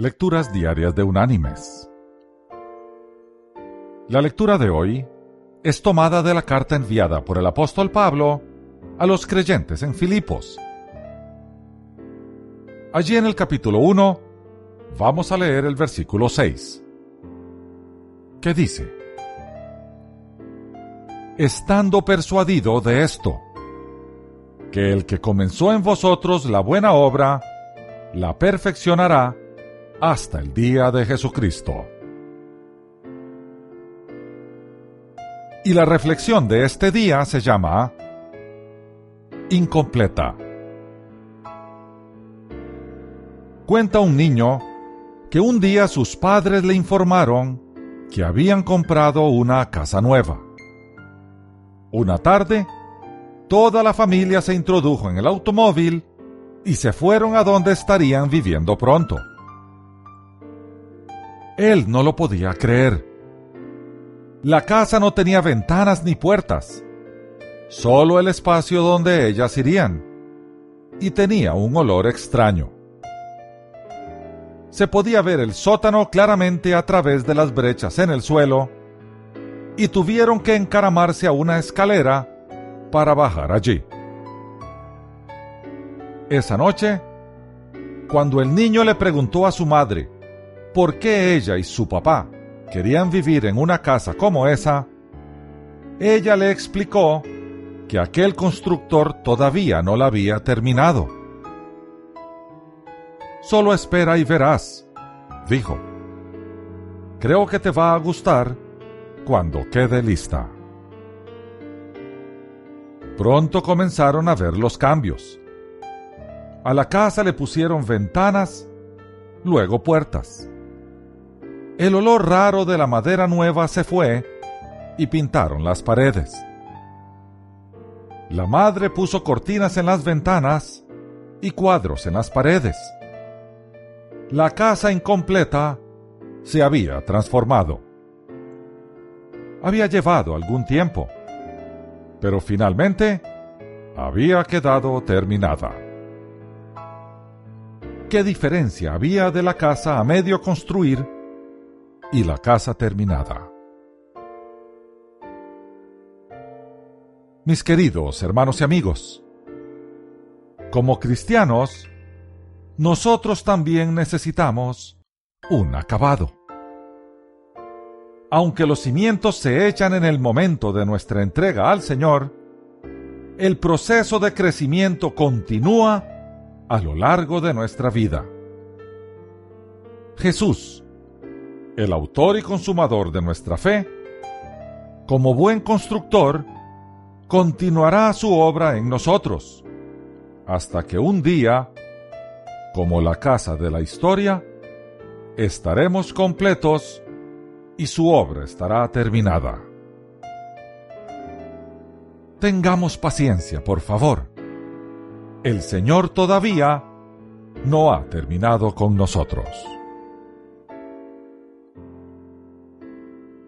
Lecturas Diarias de Unánimes. La lectura de hoy es tomada de la carta enviada por el apóstol Pablo a los creyentes en Filipos. Allí en el capítulo 1 vamos a leer el versículo 6, que dice, Estando persuadido de esto, que el que comenzó en vosotros la buena obra, la perfeccionará hasta el día de Jesucristo. Y la reflexión de este día se llama Incompleta. Cuenta un niño que un día sus padres le informaron que habían comprado una casa nueva. Una tarde, toda la familia se introdujo en el automóvil y se fueron a donde estarían viviendo pronto. Él no lo podía creer. La casa no tenía ventanas ni puertas, solo el espacio donde ellas irían, y tenía un olor extraño. Se podía ver el sótano claramente a través de las brechas en el suelo, y tuvieron que encaramarse a una escalera para bajar allí. Esa noche, cuando el niño le preguntó a su madre por qué ella y su papá querían vivir en una casa como esa, ella le explicó que aquel constructor todavía no la había terminado. Solo espera y verás, dijo. Creo que te va a gustar cuando quede lista. Pronto comenzaron a ver los cambios. A la casa le pusieron ventanas, luego puertas. El olor raro de la madera nueva se fue y pintaron las paredes. La madre puso cortinas en las ventanas y cuadros en las paredes. La casa incompleta se había transformado. Había llevado algún tiempo, pero finalmente había quedado terminada. ¿Qué diferencia había de la casa a medio construir y la casa terminada. Mis queridos hermanos y amigos, como cristianos, nosotros también necesitamos un acabado. Aunque los cimientos se echan en el momento de nuestra entrega al Señor, el proceso de crecimiento continúa a lo largo de nuestra vida. Jesús, el autor y consumador de nuestra fe, como buen constructor, continuará su obra en nosotros, hasta que un día, como la casa de la historia, estaremos completos y su obra estará terminada. Tengamos paciencia, por favor. El Señor todavía no ha terminado con nosotros.